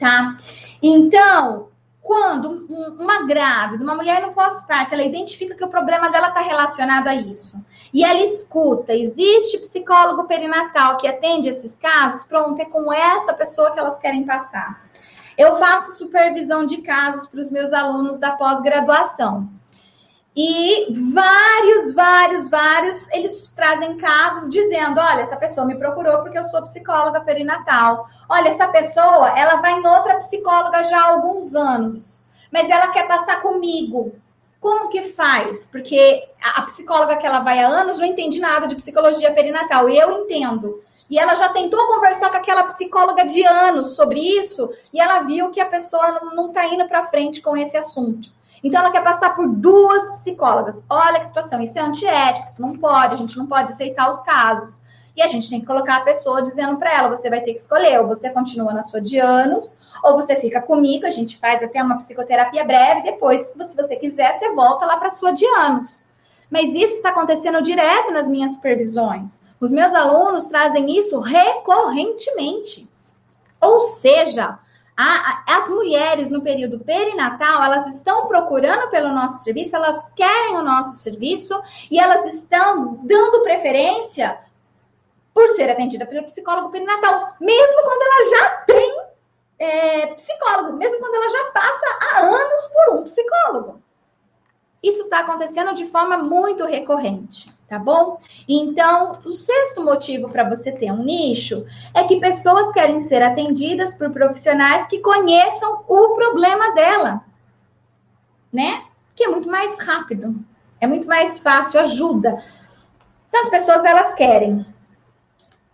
tá? Então, quando uma grávida, uma mulher no pós-parto, ela identifica que o problema dela está relacionado a isso, e ela escuta, existe psicólogo perinatal que atende esses casos, pronto, é com essa pessoa que elas querem passar. Eu faço supervisão de casos para os meus alunos da pós-graduação. E vários, vários, vários, eles trazem casos dizendo: olha, essa pessoa me procurou porque eu sou psicóloga perinatal. Olha, essa pessoa, ela vai em outra psicóloga já há alguns anos, mas ela quer passar comigo. Como que faz? Porque a psicóloga que ela vai há anos não entende nada de psicologia perinatal, e eu entendo. E ela já tentou conversar com aquela psicóloga de anos sobre isso, e ela viu que a pessoa não está indo para frente com esse assunto. Então, ela quer passar por duas psicólogas. Olha que situação, isso é antiético, isso não pode, a gente não pode aceitar os casos. E a gente tem que colocar a pessoa dizendo para ela: você vai ter que escolher, ou você continua na sua de anos, ou você fica comigo, a gente faz até uma psicoterapia breve, depois, se você quiser, você volta lá para a sua de anos. Mas isso está acontecendo direto nas minhas supervisões. Os meus alunos trazem isso recorrentemente. Ou seja, a, as mulheres no período perinatal, elas estão procurando pelo nosso serviço, elas querem o nosso serviço e elas estão dando preferência por ser atendida pelo psicólogo perinatal, mesmo quando ela já tem é, psicólogo, mesmo quando ela já passa há anos por um psicólogo. Isso está acontecendo de forma muito recorrente, tá bom? Então, o sexto motivo para você ter um nicho é que pessoas querem ser atendidas por profissionais que conheçam o problema dela, né? Que é muito mais rápido, é muito mais fácil, ajuda. Então, as pessoas elas querem.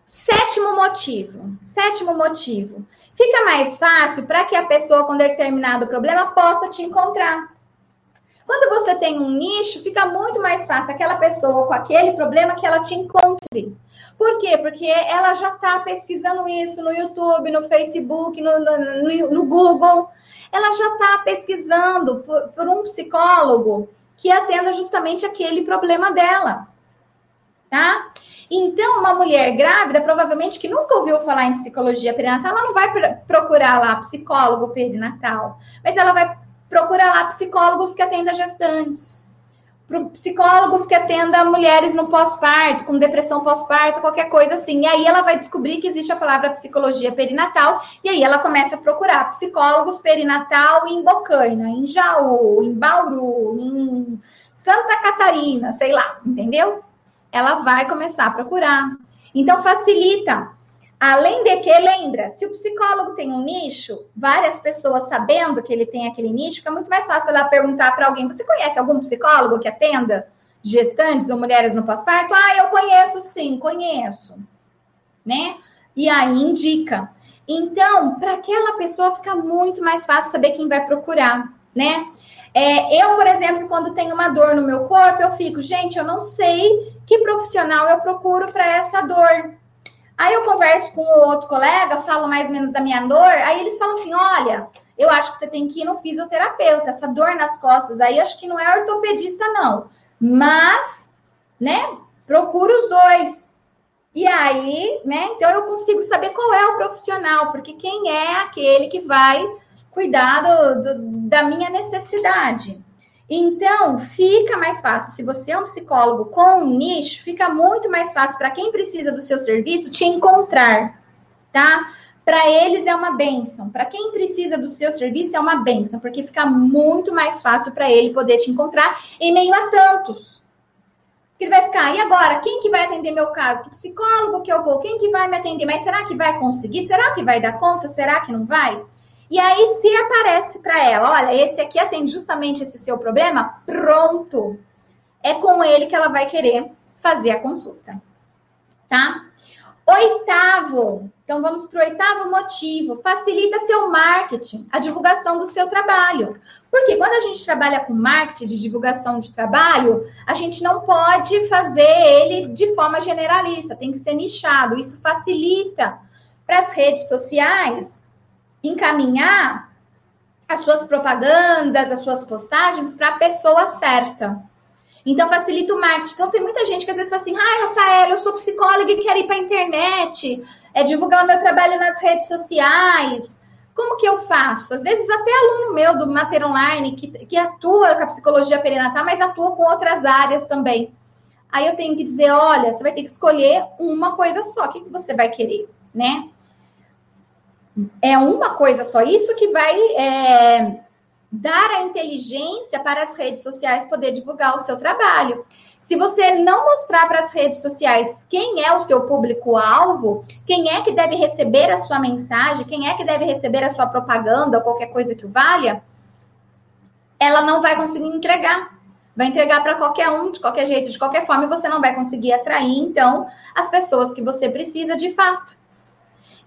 Sétimo motivo, sétimo motivo. Fica mais fácil para que a pessoa com determinado problema possa te encontrar. Quando você tem um nicho, fica muito mais fácil aquela pessoa com aquele problema que ela te encontre. Por quê? Porque ela já está pesquisando isso no YouTube, no Facebook, no, no, no, Google. Ela já está pesquisando por, por um psicólogo que atenda justamente aquele problema dela. Tá? Então, uma mulher grávida, provavelmente que nunca ouviu falar em psicologia perinatal, ela não vai procurar lá psicólogo perinatal, mas ela vai procura lá psicólogos que atendam gestantes, psicólogos que atendam mulheres no pós-parto, com depressão pós-parto, qualquer coisa assim. E aí ela vai descobrir que existe a palavra psicologia perinatal, e aí ela começa a procurar psicólogos perinatal em Bocaina, em Jaú, em Bauru, em Santa Catarina, sei lá, entendeu? Ela vai começar a procurar. Então facilita. Além de que, lembra, se o psicólogo tem um nicho, várias pessoas sabendo que ele tem aquele nicho, fica muito mais fácil ela perguntar para alguém: você conhece algum psicólogo que atenda gestantes ou mulheres no pós-parto? Ah, eu conheço sim, conheço. Né? E aí indica. Então, para aquela pessoa fica muito mais fácil saber quem vai procurar, né? É, eu, por exemplo, quando tenho uma dor no meu corpo, eu fico, gente, eu não sei que profissional eu procuro para essa dor. Aí eu converso com outro colega, falo mais ou menos da minha dor, aí eles falam assim: olha, eu acho que você tem que ir no fisioterapeuta, essa dor nas costas, aí acho que não é ortopedista, não. Mas, né, procura os dois. E aí, né, então eu consigo saber qual é o profissional, porque quem é aquele que vai cuidar do, do, da minha necessidade. Então, fica mais fácil. Se você é um psicólogo com um nicho, fica muito mais fácil para quem precisa do seu serviço te encontrar, tá? Para eles é uma benção. Para quem precisa do seu serviço é uma benção, porque fica muito mais fácil para ele poder te encontrar em meio a tantos. Ele vai ficar, e agora? Quem que vai atender meu caso? Que psicólogo que eu vou? Quem que vai me atender? Mas será que vai conseguir? Será que vai dar conta? Será que não vai? E aí, se aparece para ela, olha, esse aqui atende justamente esse seu problema, pronto. É com ele que ela vai querer fazer a consulta. Tá? Oitavo, então vamos para o oitavo motivo: facilita seu marketing, a divulgação do seu trabalho. Porque quando a gente trabalha com marketing de divulgação de trabalho, a gente não pode fazer ele de forma generalista, tem que ser nichado. Isso facilita para as redes sociais encaminhar as suas propagandas, as suas postagens para a pessoa certa. Então, facilita o marketing. Então, tem muita gente que às vezes fala assim: ai, Rafael, eu sou psicóloga e quero ir para a internet, é divulgar o meu trabalho nas redes sociais. Como que eu faço? Às vezes, até aluno meu do Mater Online, que, que atua com a psicologia perinatal, mas atua com outras áreas também. Aí eu tenho que dizer: olha, você vai ter que escolher uma coisa só. O que, que você vai querer, né? É uma coisa só. Isso que vai é, dar a inteligência para as redes sociais poder divulgar o seu trabalho. Se você não mostrar para as redes sociais quem é o seu público-alvo, quem é que deve receber a sua mensagem, quem é que deve receber a sua propaganda qualquer coisa que o valha, ela não vai conseguir entregar. Vai entregar para qualquer um, de qualquer jeito, de qualquer forma, e você não vai conseguir atrair, então, as pessoas que você precisa de fato.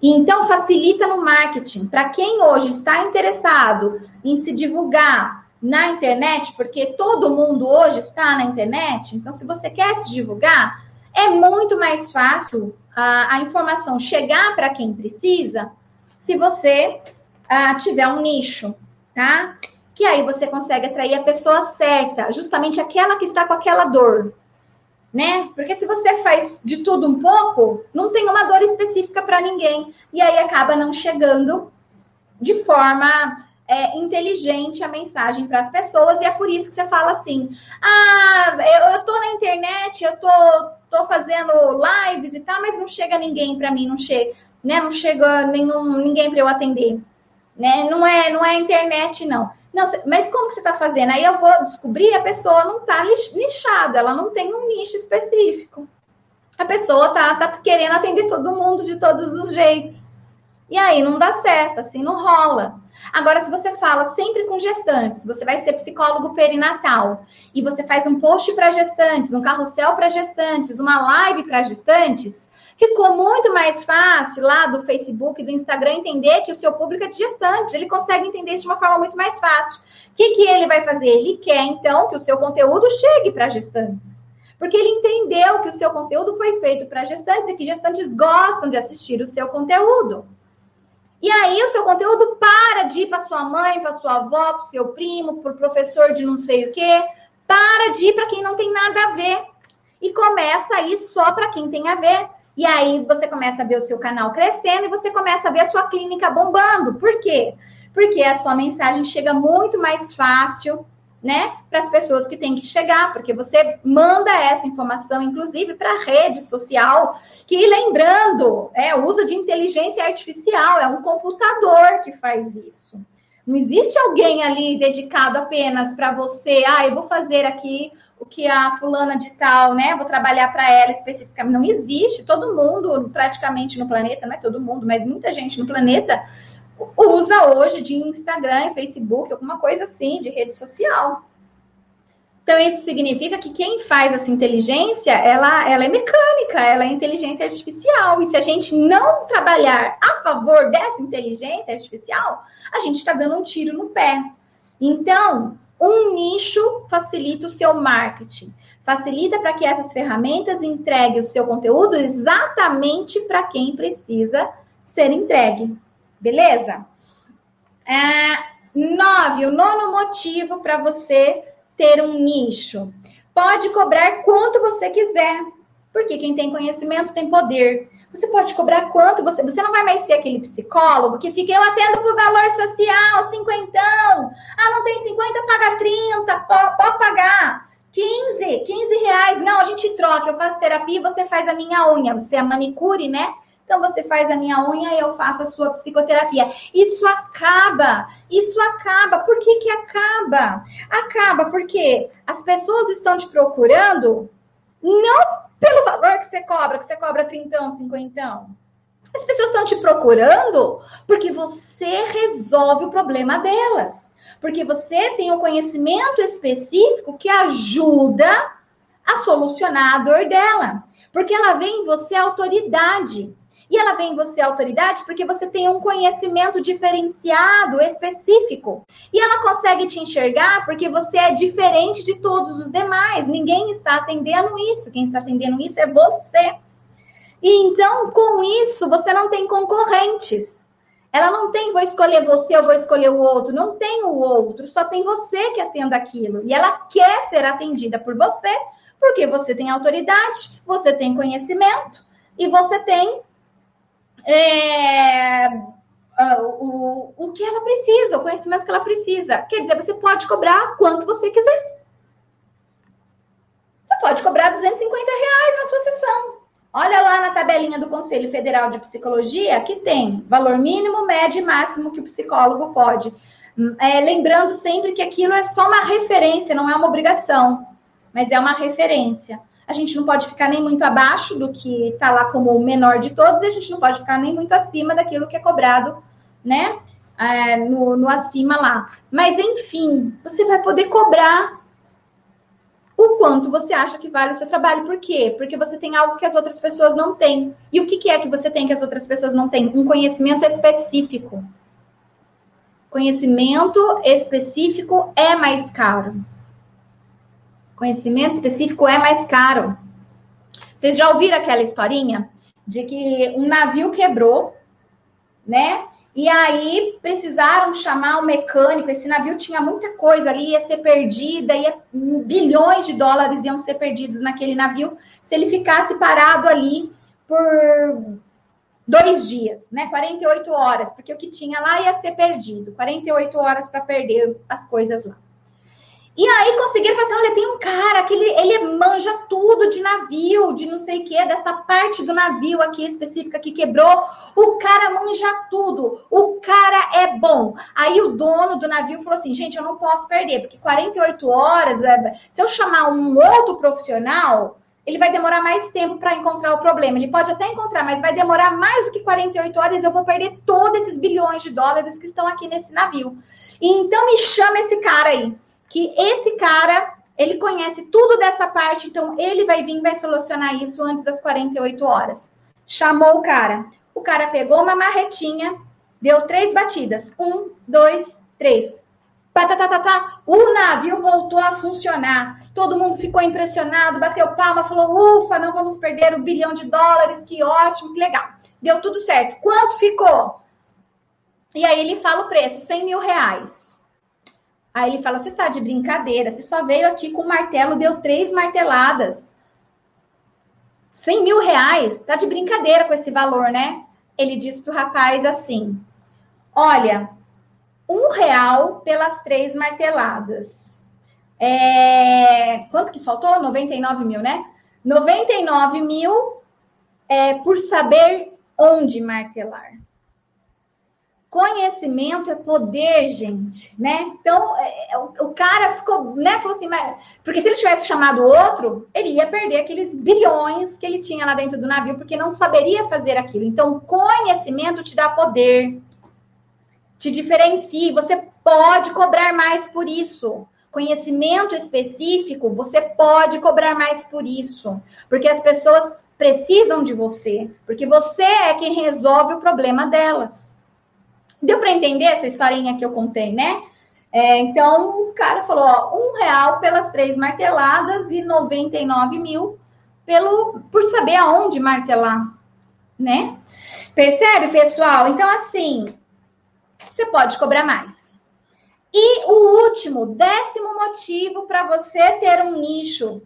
Então, facilita no marketing. Para quem hoje está interessado em se divulgar na internet, porque todo mundo hoje está na internet, então, se você quer se divulgar, é muito mais fácil a, a informação chegar para quem precisa se você uh, tiver um nicho, tá? Que aí você consegue atrair a pessoa certa, justamente aquela que está com aquela dor né? Porque se você faz de tudo um pouco, não tem uma dor específica para ninguém. E aí acaba não chegando de forma é, inteligente a mensagem para as pessoas. E é por isso que você fala assim: ah, eu, eu tô na internet, eu tô, tô fazendo lives e tal, mas não chega ninguém para mim, não chega, né? Não chega nenhum, ninguém para eu atender. Né? Não é, não é internet, não. Não, mas como que você está fazendo? Aí eu vou descobrir, a pessoa não está nichada, ela não tem um nicho específico. A pessoa tá, tá querendo atender todo mundo de todos os jeitos. E aí não dá certo, assim não rola. Agora, se você fala sempre com gestantes, você vai ser psicólogo perinatal e você faz um post para gestantes, um carrossel para gestantes, uma live para gestantes, ficou muito mais fácil lá do Facebook do Instagram entender que o seu público é de gestantes. Ele consegue entender isso de uma forma muito mais fácil. O que, que ele vai fazer? Ele quer, então, que o seu conteúdo chegue para gestantes. Porque ele entendeu que o seu conteúdo foi feito para gestantes e que gestantes gostam de assistir o seu conteúdo. E aí o seu conteúdo para de ir para sua mãe, para sua avó, para seu primo, para o professor de não sei o quê. Para de ir para quem não tem nada a ver. E começa a ir só para quem tem a ver. E aí você começa a ver o seu canal crescendo e você começa a ver a sua clínica bombando. Por quê? Porque a sua mensagem chega muito mais fácil, né, para as pessoas que têm que chegar, porque você manda essa informação, inclusive, para a rede social, que lembrando, é usa de inteligência artificial, é um computador que faz isso. Não existe alguém ali dedicado apenas para você. Ah, eu vou fazer aqui o que a fulana de tal, né? Vou trabalhar para ela especificamente. Não existe. Todo mundo, praticamente no planeta, não é todo mundo, mas muita gente no planeta usa hoje de Instagram, Facebook, alguma coisa assim, de rede social. Então, isso significa que quem faz essa inteligência, ela, ela é mecânica, ela é inteligência artificial. E se a gente não trabalhar a favor dessa inteligência artificial, a gente está dando um tiro no pé. Então, um nicho facilita o seu marketing. Facilita para que essas ferramentas entreguem o seu conteúdo exatamente para quem precisa ser entregue. Beleza? É, nove, o nono motivo para você ter um nicho. Pode cobrar quanto você quiser, porque quem tem conhecimento tem poder. Você pode cobrar quanto você. Você não vai mais ser aquele psicólogo que fica, eu atendo por valor social, cinquentão. Ah, não tem 50, paga 30, pode, pagar. 15, 15 reais. Não, a gente troca. Eu faço terapia e você faz a minha unha. Você é manicure, né? Então você faz a minha unha e eu faço a sua psicoterapia. Isso acaba, isso acaba. Por que que acaba? Acaba porque as pessoas estão te procurando não pelo valor que você cobra, que você cobra 30, 50. As pessoas estão te procurando porque você resolve o problema delas. Porque você tem um conhecimento específico que ajuda a solucionar a dor dela. Porque ela vê em você autoridade. E ela vem em você autoridade porque você tem um conhecimento diferenciado, específico. E ela consegue te enxergar porque você é diferente de todos os demais. Ninguém está atendendo isso. Quem está atendendo isso é você. E então, com isso, você não tem concorrentes. Ela não tem, vou escolher você, eu vou escolher o outro. Não tem o outro, só tem você que atenda aquilo. E ela quer ser atendida por você, porque você tem autoridade, você tem conhecimento e você tem é, o, o que ela precisa, o conhecimento que ela precisa. Quer dizer, você pode cobrar quanto você quiser. Você pode cobrar 250 reais na sua sessão. Olha lá na tabelinha do Conselho Federal de Psicologia que tem valor mínimo, médio e máximo que o psicólogo pode. É, lembrando sempre que aquilo é só uma referência, não é uma obrigação, mas é uma referência a gente não pode ficar nem muito abaixo do que está lá como o menor de todos, e a gente não pode ficar nem muito acima daquilo que é cobrado, né? É, no, no acima lá. Mas, enfim, você vai poder cobrar o quanto você acha que vale o seu trabalho. Por quê? Porque você tem algo que as outras pessoas não têm. E o que, que é que você tem que as outras pessoas não têm? Um conhecimento específico. Conhecimento específico é mais caro. Conhecimento específico é mais caro. Vocês já ouviram aquela historinha de que um navio quebrou, né? E aí precisaram chamar o mecânico. Esse navio tinha muita coisa ali, ia ser perdida, ia, bilhões de dólares iam ser perdidos naquele navio se ele ficasse parado ali por dois dias, né? 48 horas, porque o que tinha lá ia ser perdido. 48 horas para perder as coisas lá. E aí conseguiram assim: olha, tem um cara que ele, ele manja tudo de navio, de não sei o que, dessa parte do navio aqui específica que quebrou. O cara manja tudo, o cara é bom. Aí o dono do navio falou assim: gente, eu não posso perder, porque 48 horas, é, se eu chamar um outro profissional, ele vai demorar mais tempo para encontrar o problema. Ele pode até encontrar, mas vai demorar mais do que 48 horas. Eu vou perder todos esses bilhões de dólares que estão aqui nesse navio. Então me chama esse cara aí que esse cara, ele conhece tudo dessa parte, então ele vai vir vai solucionar isso antes das 48 horas. Chamou o cara. O cara pegou uma marretinha, deu três batidas. Um, dois, três. Patatatá, o navio voltou a funcionar. Todo mundo ficou impressionado, bateu palma, falou: ufa, não vamos perder um bilhão de dólares, que ótimo, que legal. Deu tudo certo. Quanto ficou? E aí ele fala o preço: 100 mil reais. Aí ele fala: Você tá de brincadeira, você só veio aqui com o martelo, deu três marteladas. 100 mil reais, tá de brincadeira com esse valor, né? Ele diz pro rapaz assim: Olha, um real pelas três marteladas. É... Quanto que faltou? 99 mil, né? 99 mil é, por saber onde martelar. Conhecimento é poder, gente, né? Então, é, é, o, cara ficou, né? Falou assim, mas, porque se ele tivesse chamado outro, ele ia perder aqueles bilhões que ele tinha lá dentro do navio, porque não saberia fazer aquilo. Então, conhecimento te dá poder, te diferencia. Você pode cobrar mais por isso. Conhecimento específico, você pode cobrar mais por isso, porque as pessoas precisam de você, porque você é quem resolve o problema delas. Deu para entender essa historinha que eu contei, né? É, então, o cara falou, ó, um real pelas três marteladas e 99 mil pelo, por saber aonde martelar, né? Percebe, pessoal? Então, assim, você pode cobrar mais. E o último, décimo motivo para você ter um nicho.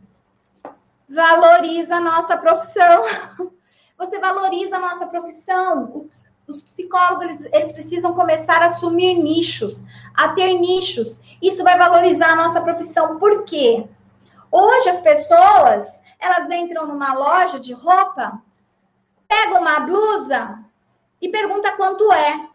Valoriza a nossa profissão. Você valoriza a nossa profissão os psicólogos eles, eles, precisam começar a assumir nichos, a ter nichos. Isso vai valorizar a nossa profissão. Por quê? Hoje as pessoas, elas entram numa loja de roupa, pegam uma blusa e pergunta quanto é.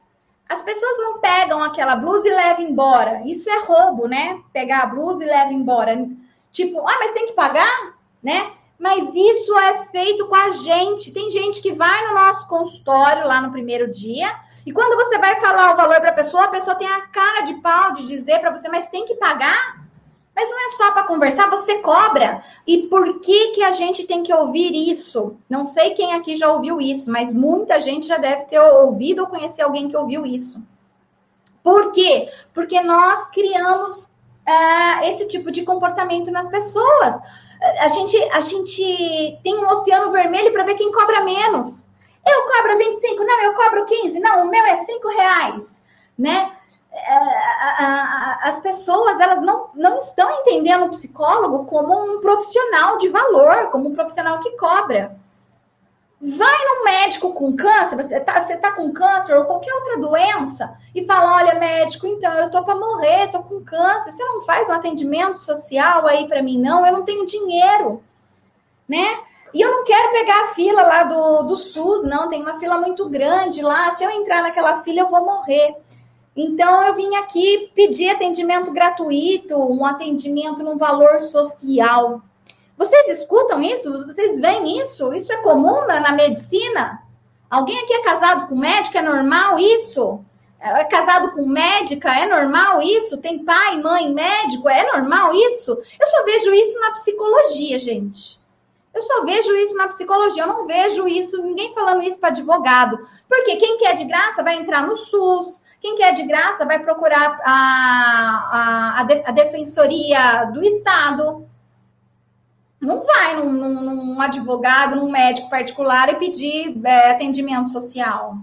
As pessoas não pegam aquela blusa e levam embora. Isso é roubo, né? Pegar a blusa e levar embora. Tipo, ah, mas tem que pagar, né? Mas isso é feito com a gente. Tem gente que vai no nosso consultório lá no primeiro dia, e quando você vai falar o valor para a pessoa, a pessoa tem a cara de pau de dizer para você, mas tem que pagar? Mas não é só para conversar, você cobra. E por que que a gente tem que ouvir isso? Não sei quem aqui já ouviu isso, mas muita gente já deve ter ouvido ou conhecer alguém que ouviu isso. Por quê? Porque nós criamos uh, esse tipo de comportamento nas pessoas a gente, a gente tem um oceano vermelho para ver quem cobra menos. Eu cobro 25, não, eu cobro 15, não, o meu é 5 reais, né? É, as pessoas elas não, não estão entendendo o psicólogo como um profissional de valor, como um profissional que cobra. Vai no médico com câncer, você está você tá com câncer ou qualquer outra doença e fala: olha, médico, então eu tô para morrer, tô com câncer, você não faz um atendimento social aí para mim, não? Eu não tenho dinheiro, né? E eu não quero pegar a fila lá do, do SUS, não, tem uma fila muito grande lá. Se eu entrar naquela fila, eu vou morrer. Então, eu vim aqui pedir atendimento gratuito, um atendimento num valor social. Vocês escutam isso? Vocês veem isso? Isso é comum na, na medicina? Alguém aqui é casado com médico? É normal isso? É, casado com médica? É normal isso? Tem pai, mãe, médico? É normal isso? Eu só vejo isso na psicologia, gente. Eu só vejo isso na psicologia, eu não vejo isso, ninguém falando isso para advogado. Porque quem quer de graça vai entrar no SUS, quem quer de graça vai procurar a, a, a defensoria do Estado não vai num, num, num, advogado, num médico particular e pedir é, atendimento social.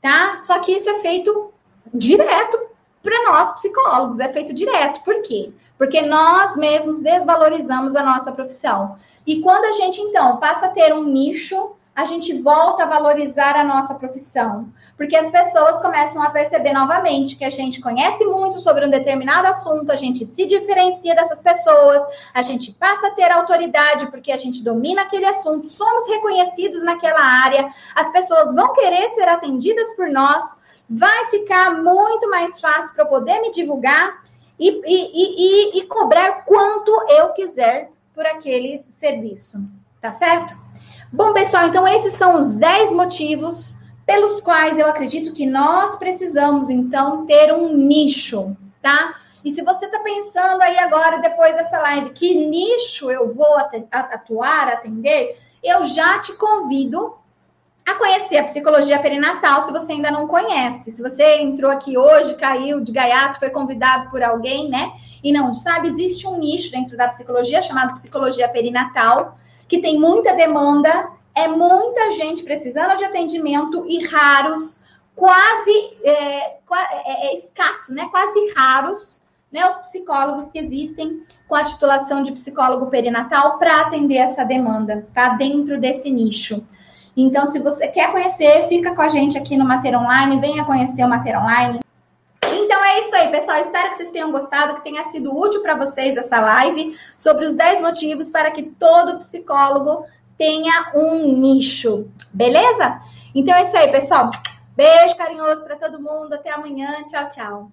Tá? Só que isso é feito direto para nós psicólogos, é feito direto. Por quê? Porque nós mesmos desvalorizamos a nossa profissão. E quando a gente, então, passa a ter um nicho a gente volta a valorizar a nossa profissão. Porque as pessoas começam a perceber novamente que a gente conhece muito sobre um determinado assunto, a gente se diferencia dessas pessoas, a gente passa a ter autoridade porque a gente domina aquele assunto, somos reconhecidos naquela área, as pessoas vão querer ser atendidas por nós, vai ficar muito mais fácil para eu poder me divulgar e, e, e, e cobrar quanto eu quiser por aquele serviço. Tá certo? Bom, pessoal, então esses são os 10 motivos pelos quais eu acredito que nós precisamos, então, ter um nicho, tá? E se você está pensando aí agora, depois dessa live, que nicho eu vou atuar, atender, eu já te convido a conhecer a psicologia perinatal, se você ainda não conhece. Se você entrou aqui hoje, caiu de gaiato, foi convidado por alguém, né? E não sabe, existe um nicho dentro da psicologia chamado psicologia perinatal que tem muita demanda, é muita gente precisando de atendimento e raros, quase é, é, é escasso, né? Quase raros, né? Os psicólogos que existem com a titulação de psicólogo perinatal para atender essa demanda, tá? Dentro desse nicho. Então, se você quer conhecer, fica com a gente aqui no Mater Online, venha conhecer o Mater Online. Então é isso aí, pessoal. Espero que vocês tenham gostado, que tenha sido útil para vocês essa live sobre os 10 motivos para que todo psicólogo tenha um nicho. Beleza? Então é isso aí, pessoal. Beijo carinhoso para todo mundo. Até amanhã. Tchau, tchau.